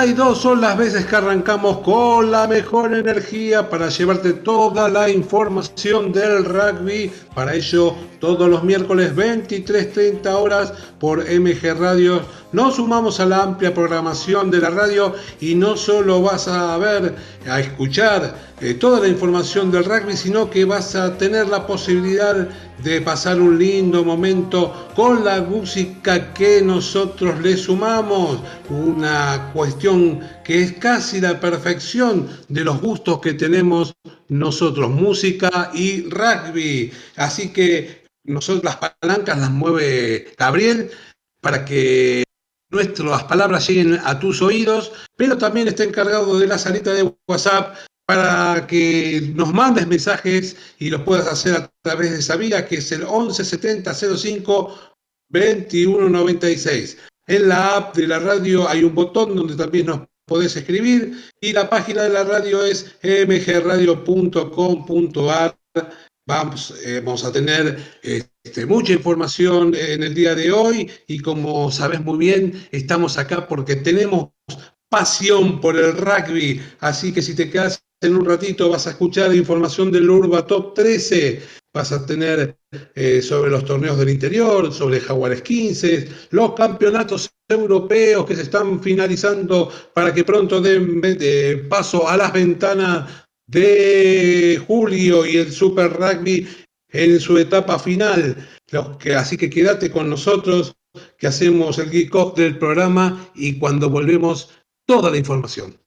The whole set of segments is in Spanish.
52 son las veces que arrancamos con la mejor energía para llevarte toda la información del rugby. Para ello, todos los miércoles 23.30 horas por MG Radio nos sumamos a la amplia programación de la radio y no solo vas a ver, a escuchar eh, toda la información del rugby, sino que vas a tener la posibilidad de pasar un lindo momento con la música que nosotros le sumamos. Una cuestión que es casi la perfección de los gustos que tenemos nosotros, música y rugby. Así que nosotros las palancas las mueve Gabriel para que nuestras palabras lleguen a tus oídos, pero también está encargado de la salita de WhatsApp para que nos mandes mensajes y los puedas hacer a través de esa vía que es el 1170 05 2196. En la app de la radio hay un botón donde también nos podés escribir y la página de la radio es mgradio.com.ar. Vamos, eh, vamos a tener este, mucha información en el día de hoy y como sabes muy bien, estamos acá porque tenemos pasión por el rugby. Así que si te quedas en un ratito vas a escuchar información del Urba Top 13, vas a tener eh, sobre los torneos del interior, sobre Jaguares 15, los campeonatos europeos que se están finalizando para que pronto den paso a las ventanas de julio y el Super Rugby en su etapa final. así que quédate con nosotros, que hacemos el kick-off del programa y cuando volvemos toda la información.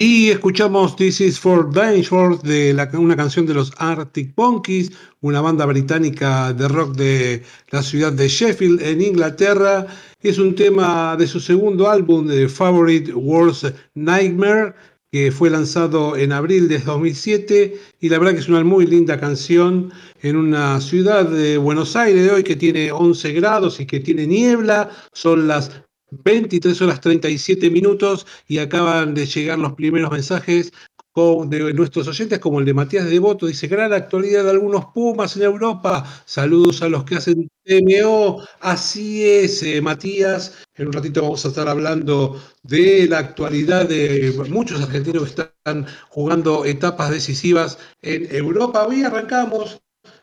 Escuchamos This is for Dangerous de una canción de los Arctic Monkeys, una banda británica de rock de la ciudad de Sheffield, en Inglaterra. Es un tema de su segundo álbum, de Favorite Worst Nightmare, que fue lanzado en abril de 2007 y la verdad que es una muy linda canción en una ciudad de Buenos Aires de hoy que tiene 11 grados y que tiene niebla, son las 23 horas 37 minutos y acaban de llegar los primeros mensajes de nuestros oyentes, como el de Matías Devoto, dice, gran actualidad de algunos Pumas en Europa, saludos a los que hacen TMO, así es, eh, Matías, en un ratito vamos a estar hablando de la actualidad de muchos argentinos que están jugando etapas decisivas en Europa. Hoy arrancamos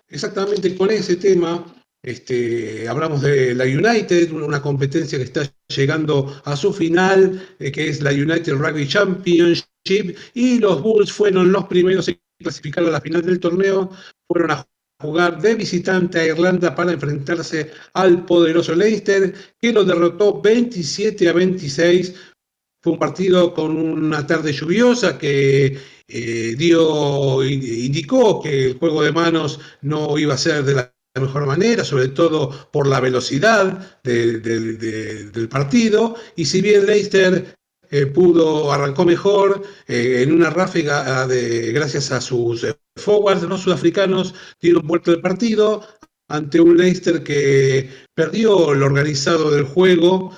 exactamente con ese tema Este, hablamos de la United, una competencia que está llegando a su final, eh, que es la United Rugby Championship, y los Bulls fueron los primeros en clasificar a la final del torneo, fueron a jugar de visitante a Irlanda para enfrentarse al poderoso Leicester, que lo derrotó 27 a 26. Fue un partido con una tarde lluviosa que eh, dio, indicó que el juego de manos no iba a ser de la mejor manera, sobre todo por la velocidad del partido. Y si bien Leicester eh, pudo, arrancó mejor eh, en una ráfaga de, gracias a sus forwards, los sudafricanos dieron vuelta el partido ante un Leicester que perdió lo organizado del juego.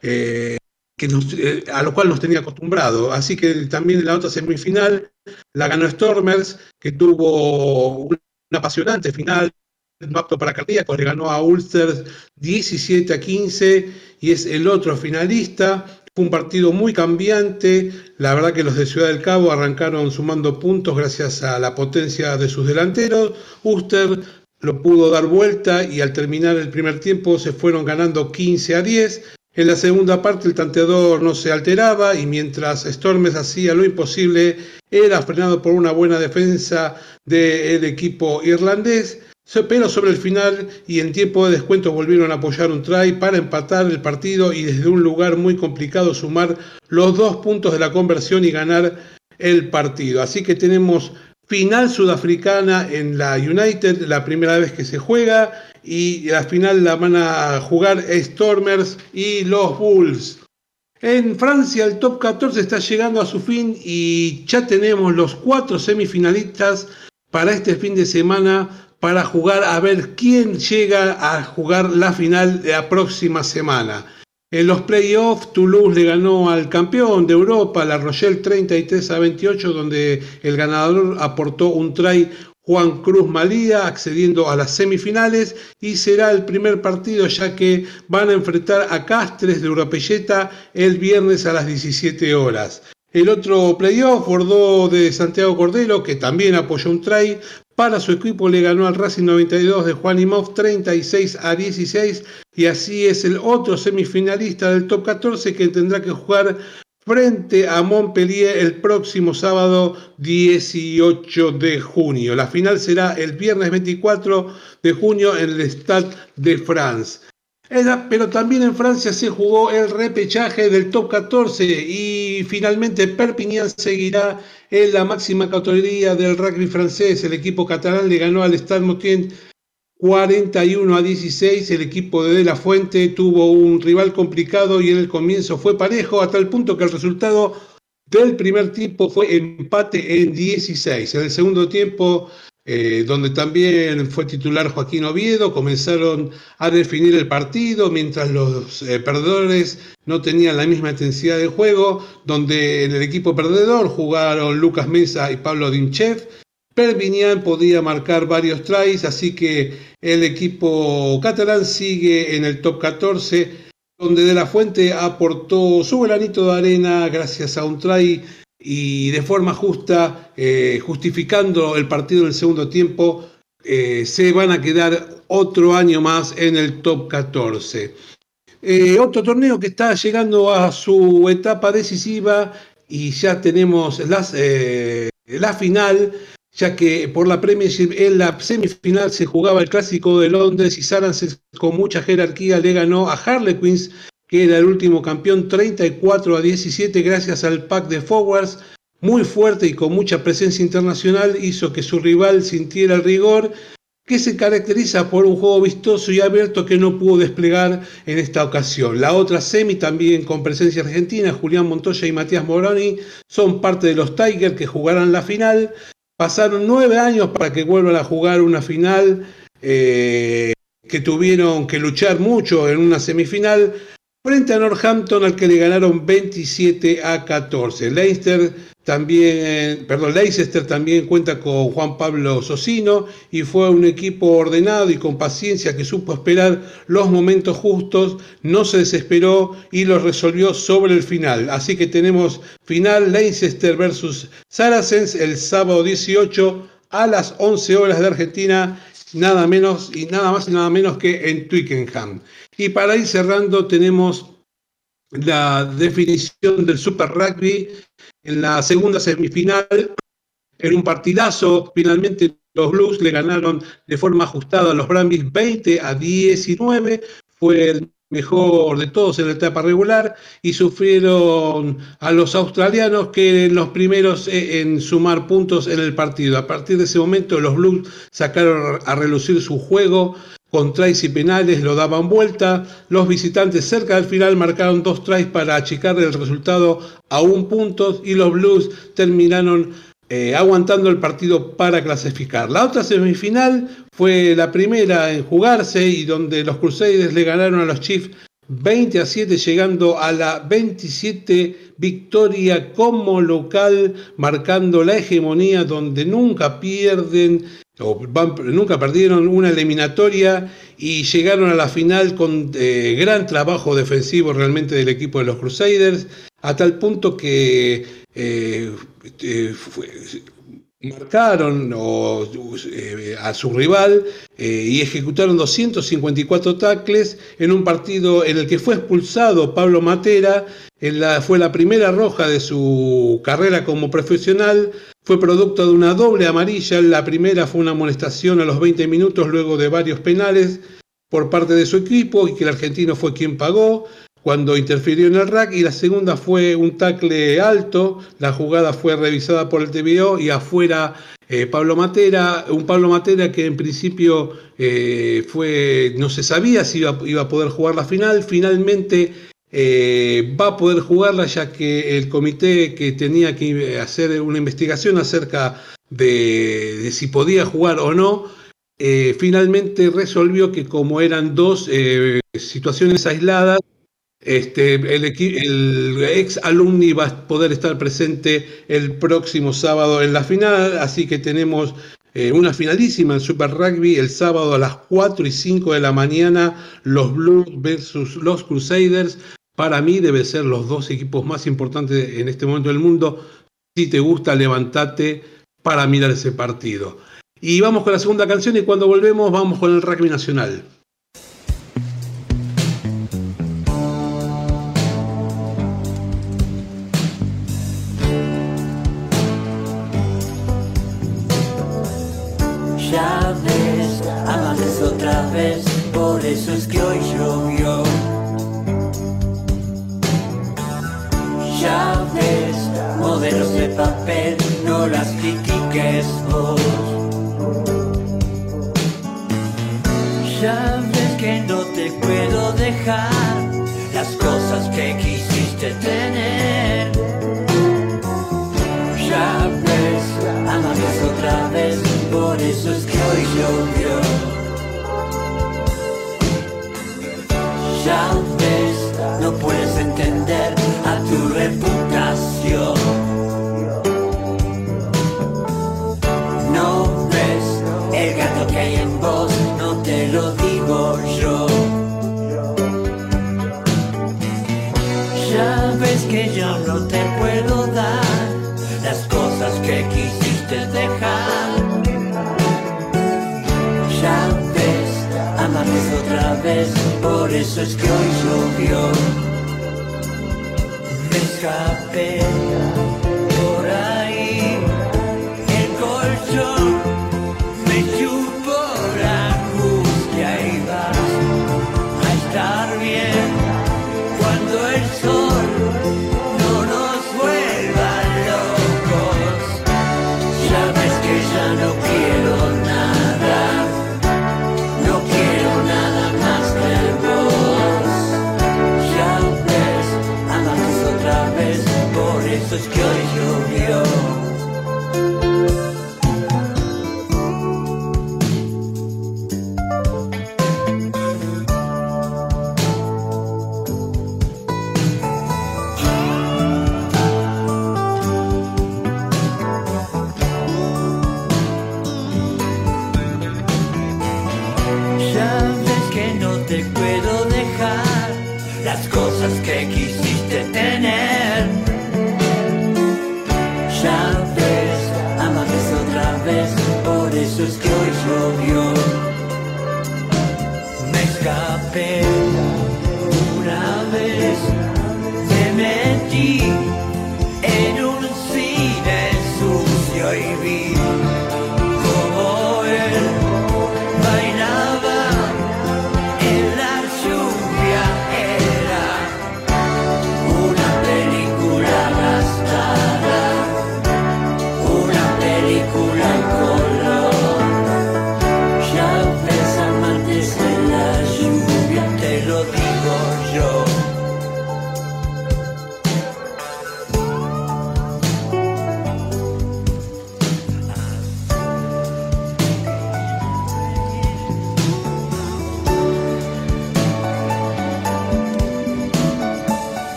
que a lo cual nos tenía acostumbrado. Así que también en la otra semifinal la ganó Stormers, que tuvo una apasionante final no apto para cardíacos, le ganó a Ulster 17 a 15 y es el otro finalista. Fue un partido muy cambiante. La verdad que los de Ciudad del Cabo arrancaron sumando puntos gracias a la potencia de sus delanteros. Ulster lo pudo dar vuelta y al terminar el primer tiempo se fueron ganando 15 a 10. En la segunda parte el tanteador no se alteraba y mientras Stormes hacía lo imposible, era frenado por una buena defensa del equipo irlandés pero sobre el final y en tiempo de descuento volvieron a apoyar un try para empatar el partido y desde un lugar muy complicado sumar los dos puntos de la conversión y ganar el partido. Así que tenemos final sudafricana en la United, la primera vez que se juega, y la final la van a jugar Stormers y los Bulls. En Francia el top 14 está llegando a su fin y ya tenemos los cuatro semifinalistas para este fin de semana para jugar a ver quién llega a jugar la final de la próxima semana. En los playoffs, Toulouse le ganó al campeón de Europa, la Rochelle 33 a 28, donde el ganador aportó un try Juan Cruz Malía, accediendo a las semifinales y será el primer partido ya que van a enfrentar a Castres de Europelleta el viernes a las 17 horas. El otro playoff, Bordeaux de Santiago Cordero, que también apoyó un try, para su equipo le ganó al Racing 92 de Juan Imov 36 a 16 y así es el otro semifinalista del top 14 que tendrá que jugar frente a Montpellier el próximo sábado 18 de junio. La final será el viernes 24 de junio en el Stade de France pero también en Francia se jugó el repechaje del top 14 y finalmente Perpignan seguirá en la máxima categoría del rugby francés. El equipo catalán le ganó al Stade Motien 41 a 16. El equipo de De La Fuente tuvo un rival complicado y en el comienzo fue parejo, hasta el punto que el resultado del primer tiempo fue empate en 16. En el segundo tiempo eh, donde también fue titular Joaquín Oviedo, comenzaron a definir el partido mientras los eh, perdedores no tenían la misma intensidad de juego, donde en el equipo perdedor jugaron Lucas Mesa y Pablo Dimchev. Pervinian podía marcar varios tries, así que el equipo catalán sigue en el top 14, donde De La Fuente aportó su granito de arena gracias a un try y de forma justa, eh, justificando el partido en el segundo tiempo, eh, se van a quedar otro año más en el top 14. Eh, otro torneo que está llegando a su etapa decisiva y ya tenemos la final, ya que por la Premiership en la semifinal se jugaba el clásico de Londres y Saracens con mucha jerarquía le ganó a Harlequins que era el último campeón 34 a 17 gracias al pack de forwards muy fuerte y con mucha presencia internacional hizo que su rival sintiera el rigor que se caracteriza por un juego vistoso y abierto que no pudo desplegar en esta ocasión. La otra semi también con presencia argentina, Julián Montoya y Matías Moroni, son parte de los Tigers que jugarán la final. Pasaron nueve años para que vuelvan a jugar una final eh, que tuvieron que luchar mucho en una semifinal frente a Northampton al que le ganaron 27 a 14. Leicester también, perdón, Leicester también cuenta con Juan Pablo Socino y fue un equipo ordenado y con paciencia que supo esperar los momentos justos, no se desesperó y lo resolvió sobre el final. Así que tenemos final Leicester versus Saracens el sábado 18 a las 11 horas de Argentina nada menos y nada más y nada menos que en Twickenham. Y para ir cerrando tenemos la definición del Super Rugby en la segunda semifinal, en un partidazo, finalmente los Blues le ganaron de forma ajustada a los Brambis 20 a 19, fue el mejor de todos en la etapa regular y sufrieron a los australianos que en los primeros eh, en sumar puntos en el partido. A partir de ese momento los Blues sacaron a relucir su juego con tries y penales, lo daban vuelta. Los visitantes cerca del final marcaron dos tries para achicar el resultado a un punto y los Blues terminaron eh, aguantando el partido para clasificar. La otra semifinal fue la primera en jugarse y donde los Crusaders le ganaron a los Chiefs 20 a 7, llegando a la 27 victoria como local, marcando la hegemonía donde nunca pierden nunca perdieron una eliminatoria y llegaron a la final con eh, gran trabajo defensivo realmente del equipo de los Crusaders, a tal punto que eh, eh, marcaron eh, a su rival y ejecutaron 254 tacles en un partido en el que fue expulsado Pablo Matera, fue la primera roja de su carrera como profesional, fue producto de una doble amarilla, la primera fue una amonestación a los 20 minutos luego de varios penales por parte de su equipo y que el argentino fue quien pagó cuando interfirió en el rack y la segunda fue un tackle alto, la jugada fue revisada por el TVO y afuera eh, Pablo Matera, un Pablo Matera que en principio eh, no se sabía si iba, a poder jugar la final, finalmente eh, va a poder jugarla ya que el comité que tenía que hacer una investigación acerca de, si podía jugar o no, finalmente resolvió que como eran dos situaciones aisladas, este, el, el, ex alumni va a poder estar presente el próximo sábado en la final, así que tenemos eh, una finalísima en Super Rugby el sábado a las 4 y 5 de la mañana, los Blues versus los Crusaders. Para mí deben ser los dos equipos más importantes en este momento del mundo. Si te gusta, levántate para mirar ese partido. Y vamos con la segunda canción y cuando volvemos vamos con el rugby nacional. Por eso es que hoy llovió. Me escapé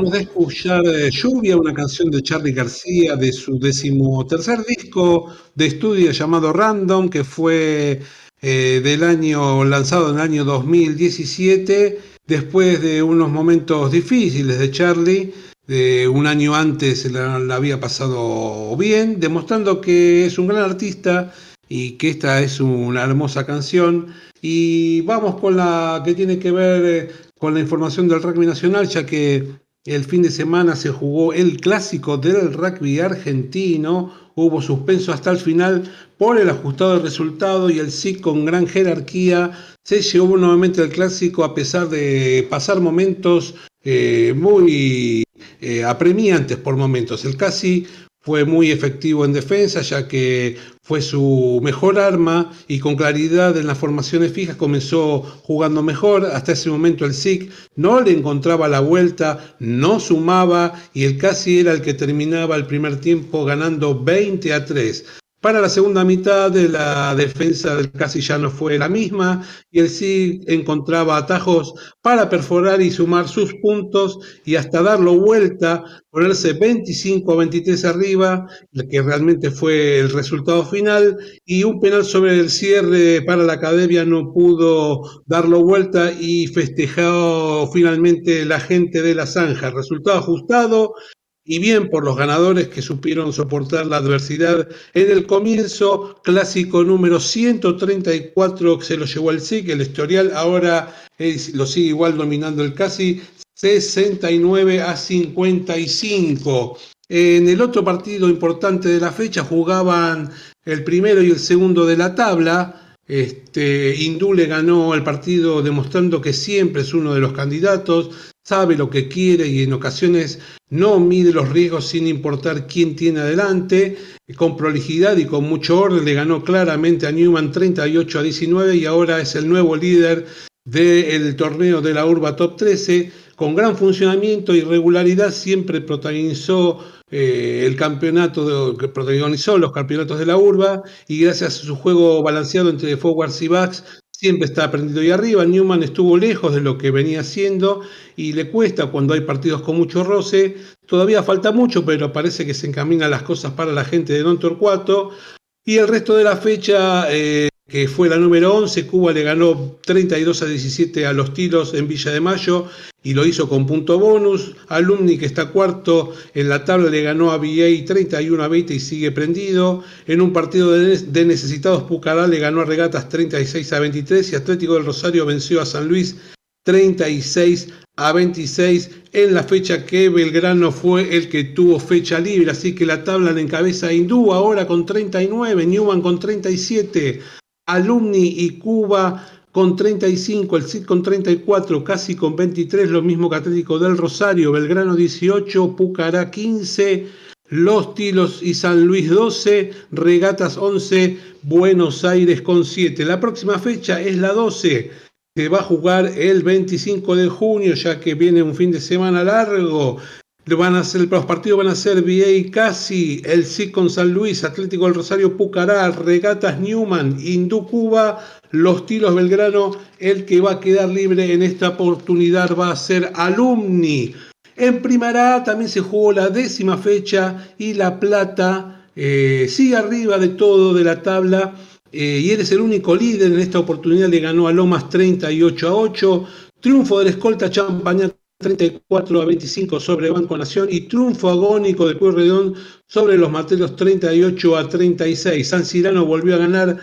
acabamos de escuchar eh, Lluvia, una canción de Charlie García de su decimotercer disco de estudio llamado Random, que fue eh, del año lanzado en el año 2017, después de unos momentos difíciles de Charlie. De un año antes la, la había pasado bien, demostrando que es un gran artista y que esta es una hermosa canción. Y vamos con la que tiene que ver eh, con la información del rugby nacional, ya que el fin de semana se jugó el clásico del rugby argentino, hubo suspenso hasta el final por el ajustado resultado y el SIC con gran jerarquía se llevó nuevamente el clásico a pesar de pasar momentos eh, muy eh, apremiantes por momentos. El casi fue muy efectivo en defensa, ya que fue su mejor arma y con claridad en las formaciones fijas comenzó jugando mejor. Hasta ese momento el SIC no le encontraba la vuelta, no sumaba y el casi era el que terminaba el primer tiempo ganando 20 a 3. Para la segunda mitad de la defensa del casi ya no fue la misma y el sí encontraba atajos para perforar y sumar sus puntos y hasta darlo vuelta, ponerse 25 a 23 arriba, que realmente fue el resultado final, y un penal sobre el cierre para la academia no pudo darlo vuelta y festejó finalmente la gente de la zanja. Resultado ajustado, y bien por los ganadores que supieron soportar la adversidad en el comienzo, clásico número 134 que se lo llevó el SIC, el historial ahora lo sigue igual dominando el casi 69 a 55. En el otro partido importante de la fecha jugaban el primero y el segundo de la tabla. Este, Indule ganó el partido demostrando que siempre es uno de los candidatos, sabe lo que quiere y en ocasiones no mide los riesgos sin importar quién tiene adelante. Con prolijidad y con mucho orden le ganó claramente a Newman 38 a 19 y ahora es el nuevo líder del torneo de la Urba Top 13. Con gran funcionamiento y regularidad siempre protagonizó eh, el campeonato, protagonizó los campeonatos de la Urba y gracias a su juego balanceado entre forwards y backs siempre está aprendido ahí arriba. Newman estuvo lejos de lo que venía haciendo y le cuesta cuando hay partidos con mucho roce. Todavía falta mucho, pero parece que se encaminan las cosas para la gente de Don Torcuato. Y el resto de la fecha, eh, que fue la número 11, Cuba le ganó 32 a 17 a los tiros en Villa de Mayo y lo hizo con punto bonus. Alumni, que está cuarto en la tabla, le ganó a VA 31 a 20 y sigue prendido. En un partido de necesitados, Pucará le ganó a Regatas 36 a 23 y Atlético del Rosario venció a San Luis 36 a 26 en la fecha que Belgrano fue el que tuvo fecha libre, así que la tabla la encabeza Hindú ahora con 39, Newman con 37, Alumni y Cuba con 35, el CID con 34, casi con 23, lo mismo Atlético del Rosario, Belgrano 18, Pucará 15, Los Tilos y San Luis 12, Regatas 11, Buenos Aires con 7. La próxima fecha es la 12 se va a jugar el 25 de junio, ya que viene un fin de semana largo. Van a ser, los partidos van a ser VA Casi, el SIC con San Luis, Atlético del Rosario Pucará, Regatas Newman, Hindú Cuba, Los Tilos Belgrano. El que va a quedar libre en esta oportunidad va a ser Alumni. En Primera también se jugó la décima fecha y La Plata eh, sigue arriba de todo de la tabla eh, y eres el único líder. En esta oportunidad le ganó a Lomas 38 a 8. Triunfo del escolta Champaña 34 a 25 sobre Banco Nación y triunfo agónico de Pueyrredón sobre los Materos 38 a 36. San Cirano volvió a ganar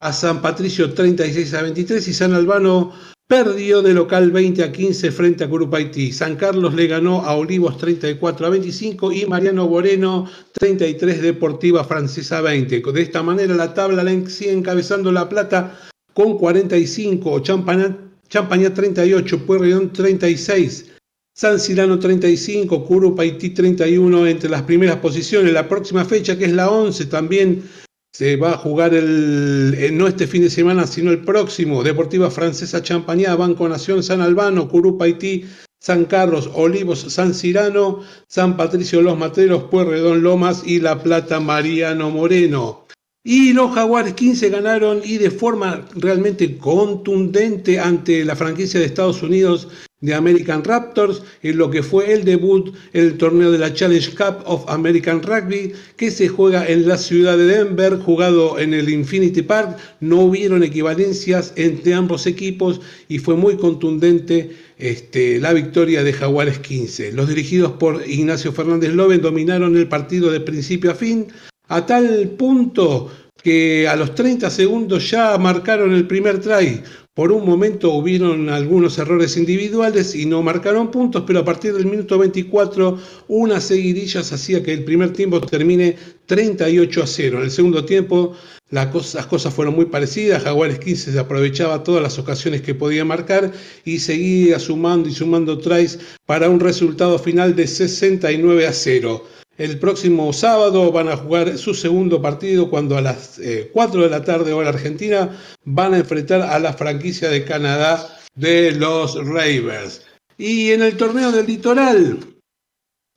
a San Patricio 36 a 23 y San Albano Perdió de local 20 a 15 frente a Curupaití. San Carlos le ganó a Olivos 34 a 25 y Mariano Moreno 33 Deportiva Francesa 20. De esta manera la tabla la sigue encabezando La Plata con 45, Champaña, Champaña 38, Pueyrredón 36, San Cirano 35, Curupaití 31 entre las primeras posiciones. La próxima fecha que es la 11 también se va a jugar el, eh, no este fin de semana, sino el próximo. Deportiva Francesa Champañá, Banco Nación San Albano, Curupa Haití, San Carlos, Olivos, San Cirano, San Patricio Los Materos, Puerredón Lomas y La Plata Mariano Moreno. Y los Jaguares 15 ganaron y de forma realmente contundente ante la franquicia de Estados Unidos de American Raptors en lo que fue el debut en el torneo de la Challenge Cup of American Rugby que se juega en la ciudad de Denver, jugado en el Infinity Park. No hubieron equivalencias entre ambos equipos y fue muy contundente este, la victoria de Jaguares 15. Los dirigidos por Ignacio Fernández Loven dominaron el partido de principio a fin a tal punto que a los 30 segundos ya marcaron el primer try. Por un momento hubieron algunos errores individuales y no marcaron puntos, pero a partir del minuto 24 una seguidillas hacía que el primer tiempo termine 38 a 0. En el segundo tiempo las cosas, fueron muy parecidas, Jaguares 15 se aprovechaba todas las ocasiones que podía marcar y seguía sumando y sumando tries para un resultado final de 69 a 0. El próximo sábado van a jugar su segundo partido cuando a las 4 eh, de la tarde hora argentina van a enfrentar a la franquicia de Canadá de los Ravers. Y en el torneo del litoral,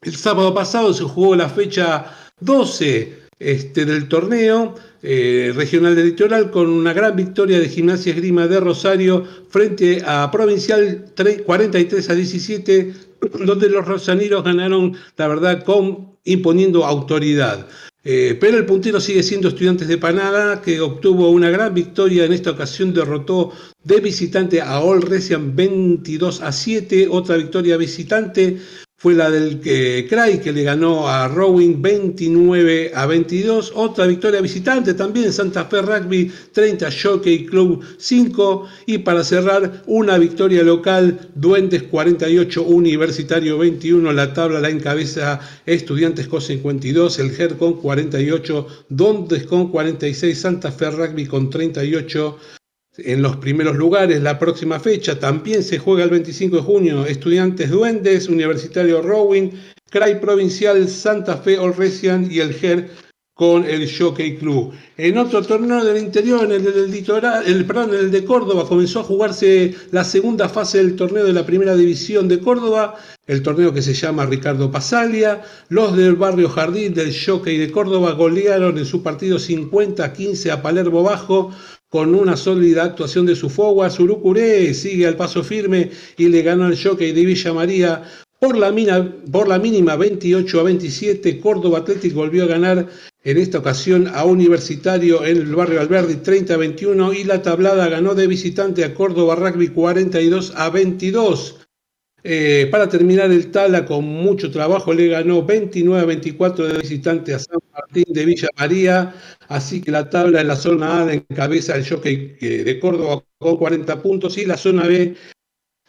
el sábado pasado se jugó la fecha 12 este, del torneo eh, regional del litoral con una gran victoria de Gimnasia Esgrima de Rosario frente a Provincial 43 a 17, donde los rosaniros ganaron, la verdad, con imponiendo autoridad. Eh, pero el puntero sigue siendo Estudiantes de Panada, que obtuvo una gran victoria. En esta ocasión derrotó de visitante a All Resian 22 a 7. Otra victoria visitante fue la del eh, Cray que le ganó a Rowing 29 a 22. Otra victoria visitante también, Santa Fe Rugby 30, Jockey Club 5. Y para cerrar, una victoria local, Duendes 48, Universitario 21. La tabla la encabeza Estudiantes con 52, el GER con 48, Duendes con 46, Santa Fe Rugby con 38 en los primeros lugares. La próxima fecha también se juega el 25 de junio. Estudiantes Duendes, Universitario Rowing, CRAI Provincial, Santa Fe Olresian y el GER con el Jockey Club. En otro torneo del interior, en el del litoral, el, perdón, en el de Córdoba, comenzó a jugarse la segunda fase del torneo de la primera división de Córdoba, el torneo que se llama Ricardo Pasalia. Los del barrio Jardín del Jockey de Córdoba golearon en su partido 50-15 a Palermo Bajo con una sólida actuación de su forward, Surucuré sigue al paso firme y le ganó al jockey de Villa María por la, por la mínima 28 a 27. Córdoba Athletic volvió a ganar en esta ocasión a Universitario en el barrio Alberdi 30 a 21 y la tablada ganó de visitante a Córdoba Rugby 42 a 22. Eh, para terminar, el Tala con mucho trabajo le ganó 29 a 24 de visitante a San Martín de Villa María, así que la tabla en la zona A encabeza el jockey eh, de Córdoba con 40 puntos y la zona B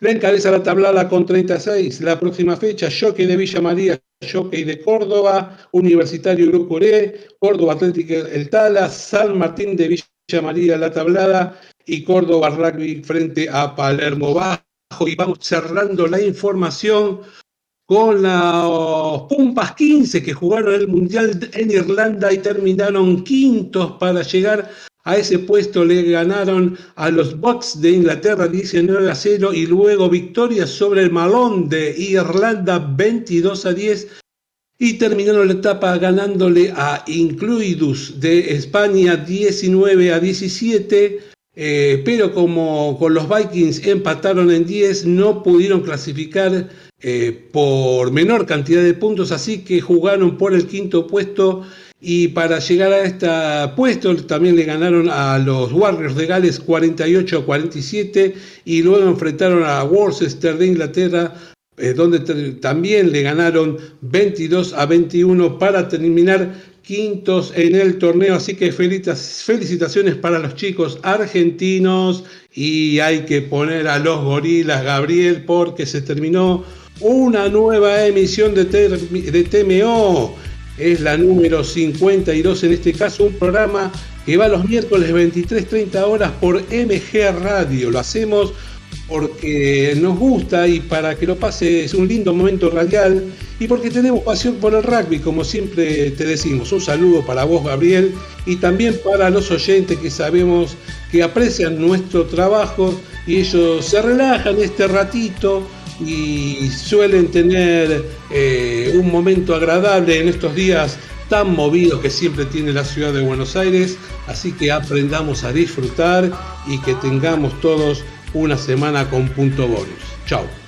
la encabeza la tablada con 36. La próxima fecha, jockey de Villa María, jockey de Córdoba, Universitario Grupo E, Córdoba Atlético El Tala, San Martín de Villa María la tablada y Córdoba Rugby frente a Palermo Bajo y vamos cerrando la información con los Pumpas 15 que jugaron el Mundial en Irlanda y terminaron quintos para llegar a ese puesto. Le ganaron a los Bucks de Inglaterra 19 a 0 y luego victoria sobre el Malón de Irlanda 22 a 10 y terminaron la etapa ganándole a Incluidus de España 19 a 17 eh, pero como con los Vikings empataron en 10, no pudieron clasificar eh, por menor cantidad de puntos, así que jugaron por el quinto puesto. Y para llegar a este puesto también le ganaron a los Warriors de Gales 48 a 47 y luego enfrentaron a Worcester de Inglaterra eh, donde también le ganaron 22 a 21 para terminar quintos en el torneo, así que felicitaciones para los chicos argentinos y hay que poner a los gorilas, Gabriel, porque se terminó una nueva emisión de, de TMO. Es la número 52 en este caso, un programa que va los miércoles 23.30 horas por MG Radio. Lo hacemos porque nos gusta y para que lo pase es un lindo momento radial y porque tenemos pasión por el rugby, como siempre te decimos. Un saludo para vos, Gabriel, y también para los oyentes que sabemos que aprecian nuestro trabajo y ellos se relajan este ratito y suelen tener eh, un momento agradable en estos días tan movidos que siempre tiene la ciudad de Buenos Aires. Así que aprendamos a disfrutar y que tengamos todos una semana con punto bonus. Chao.